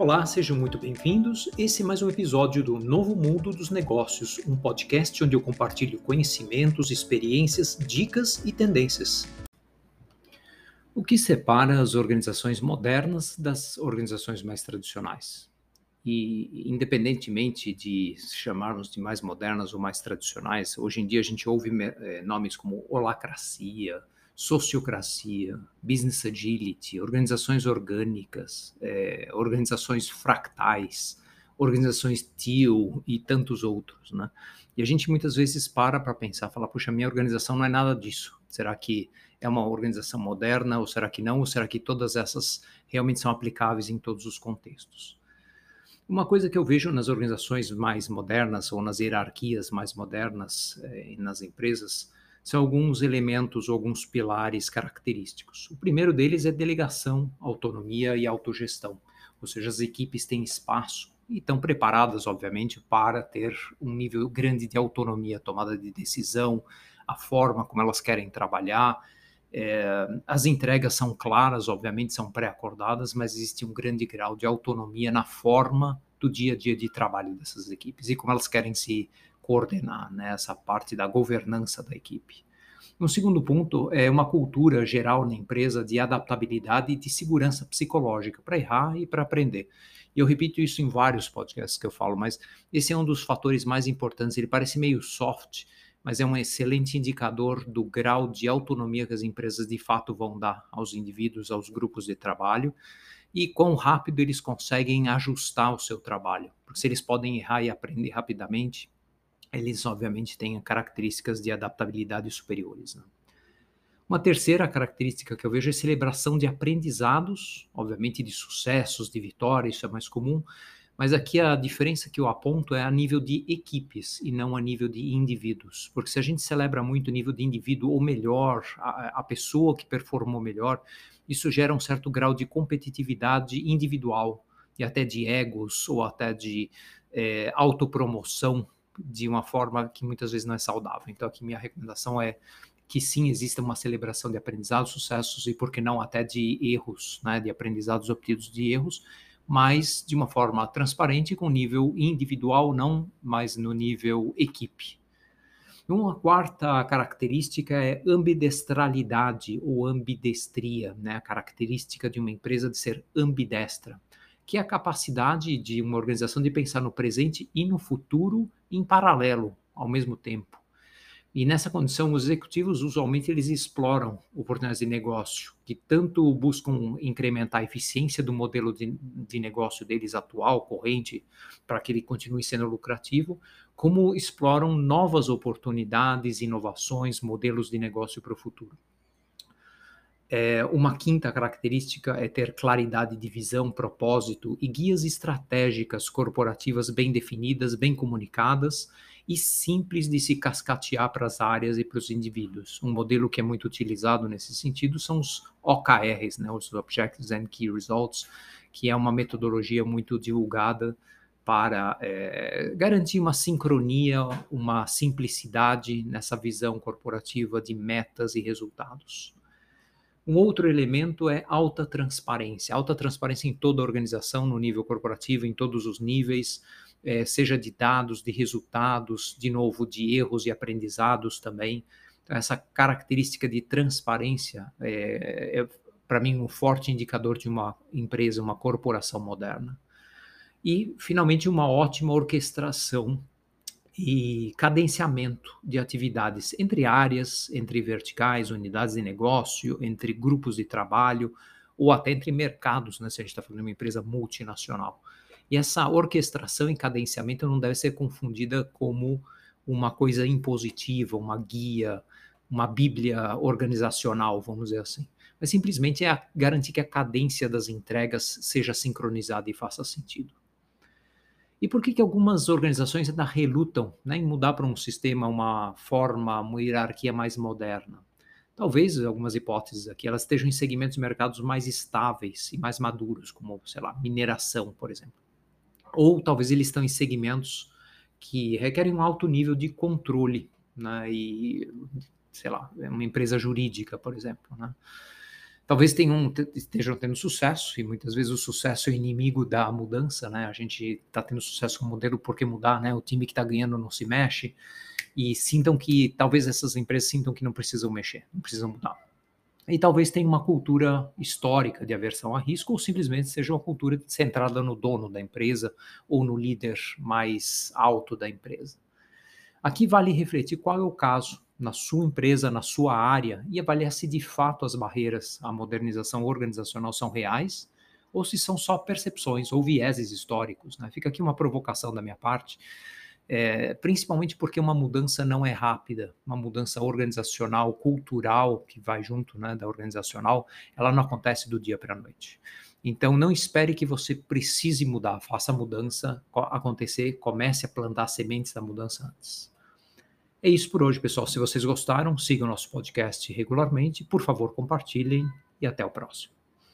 Olá, sejam muito bem-vindos. Esse é mais um episódio do Novo Mundo dos Negócios, um podcast onde eu compartilho conhecimentos, experiências, dicas e tendências. O que separa as organizações modernas das organizações mais tradicionais? E, independentemente de chamarmos de mais modernas ou mais tradicionais, hoje em dia a gente ouve é, nomes como holacracia, sociocracia, business agility, organizações orgânicas, é, organizações fractais, organizações TEAL e tantos outros, né? E a gente muitas vezes para para pensar, fala, puxa, minha organização não é nada disso. Será que é uma organização moderna ou será que não? Ou será que todas essas realmente são aplicáveis em todos os contextos? Uma coisa que eu vejo nas organizações mais modernas ou nas hierarquias mais modernas eh, nas empresas são alguns elementos, alguns pilares característicos. O primeiro deles é delegação, autonomia e autogestão, ou seja, as equipes têm espaço e estão preparadas, obviamente, para ter um nível grande de autonomia, tomada de decisão, a forma como elas querem trabalhar. É, as entregas são claras, obviamente, são pré-acordadas, mas existe um grande grau de autonomia na forma do dia a dia de trabalho dessas equipes e como elas querem se coordenar né, essa parte da governança da equipe. Um segundo ponto é uma cultura geral na empresa de adaptabilidade e de segurança psicológica para errar e para aprender. E eu repito isso em vários podcasts que eu falo, mas esse é um dos fatores mais importantes. Ele parece meio soft, mas é um excelente indicador do grau de autonomia que as empresas de fato vão dar aos indivíduos, aos grupos de trabalho e quão rápido eles conseguem ajustar o seu trabalho. Porque se eles podem errar e aprender rapidamente, eles obviamente têm características de adaptabilidade superiores. Né? Uma terceira característica que eu vejo é celebração de aprendizados, obviamente de sucessos, de vitórias, isso é mais comum, mas aqui a diferença que eu aponto é a nível de equipes e não a nível de indivíduos. Porque se a gente celebra muito o nível de indivíduo, ou melhor, a, a pessoa que performou melhor, isso gera um certo grau de competitividade individual e até de egos ou até de é, autopromoção de uma forma que muitas vezes não é saudável. Então, aqui minha recomendação é que sim, exista uma celebração de aprendizados, sucessos e, por que não, até de erros, né, de aprendizados obtidos de erros, mas de uma forma transparente, com nível individual, não mais no nível equipe. Uma quarta característica é ambidestralidade ou ambidestria, né? a característica de uma empresa de ser ambidestra que é a capacidade de uma organização de pensar no presente e no futuro em paralelo, ao mesmo tempo. E nessa condição, os executivos usualmente eles exploram oportunidades de negócio que tanto buscam incrementar a eficiência do modelo de, de negócio deles atual, corrente, para que ele continue sendo lucrativo, como exploram novas oportunidades, inovações, modelos de negócio para o futuro. É, uma quinta característica é ter claridade de visão, propósito e guias estratégicas corporativas bem definidas, bem comunicadas e simples de se cascatear para as áreas e para os indivíduos. Um modelo que é muito utilizado nesse sentido são os OKRs, né, os Objectives and Key Results, que é uma metodologia muito divulgada para é, garantir uma sincronia, uma simplicidade nessa visão corporativa de metas e resultados. Um outro elemento é alta transparência, alta transparência em toda a organização, no nível corporativo, em todos os níveis, é, seja de dados, de resultados, de novo, de erros e aprendizados também. Então, essa característica de transparência é, é para mim, um forte indicador de uma empresa, uma corporação moderna. E, finalmente, uma ótima orquestração e cadenciamento de atividades entre áreas, entre verticais, unidades de negócio, entre grupos de trabalho ou até entre mercados, né, se a gente está falando de uma empresa multinacional. E essa orquestração e cadenciamento não deve ser confundida como uma coisa impositiva, uma guia, uma bíblia organizacional, vamos dizer assim. Mas simplesmente é garantir que a cadência das entregas seja sincronizada e faça sentido. E por que, que algumas organizações ainda relutam né, em mudar para um sistema, uma forma, uma hierarquia mais moderna? Talvez algumas hipóteses aqui elas estejam em segmentos de mercados mais estáveis e mais maduros, como, sei lá, mineração, por exemplo. Ou talvez eles estão em segmentos que requerem um alto nível de controle, né, e, sei lá, uma empresa jurídica, por exemplo, né? Talvez tenham, estejam tendo sucesso, e muitas vezes o sucesso é inimigo da mudança, né? A gente está tendo sucesso com o modelo, por que mudar, né? O time que está ganhando não se mexe, e sintam que, talvez essas empresas sintam que não precisam mexer, não precisam mudar. E talvez tenha uma cultura histórica de aversão a risco, ou simplesmente seja uma cultura centrada no dono da empresa ou no líder mais alto da empresa. Aqui vale refletir qual é o caso na sua empresa, na sua área, e avaliar se de fato as barreiras à modernização organizacional são reais ou se são só percepções ou vieses históricos. Né? Fica aqui uma provocação da minha parte, é, principalmente porque uma mudança não é rápida, uma mudança organizacional, cultural, que vai junto né, da organizacional, ela não acontece do dia para a noite. Então, não espere que você precise mudar, faça a mudança acontecer, comece a plantar sementes da mudança antes. É isso por hoje, pessoal. Se vocês gostaram, sigam nosso podcast regularmente. Por favor, compartilhem e até o próximo.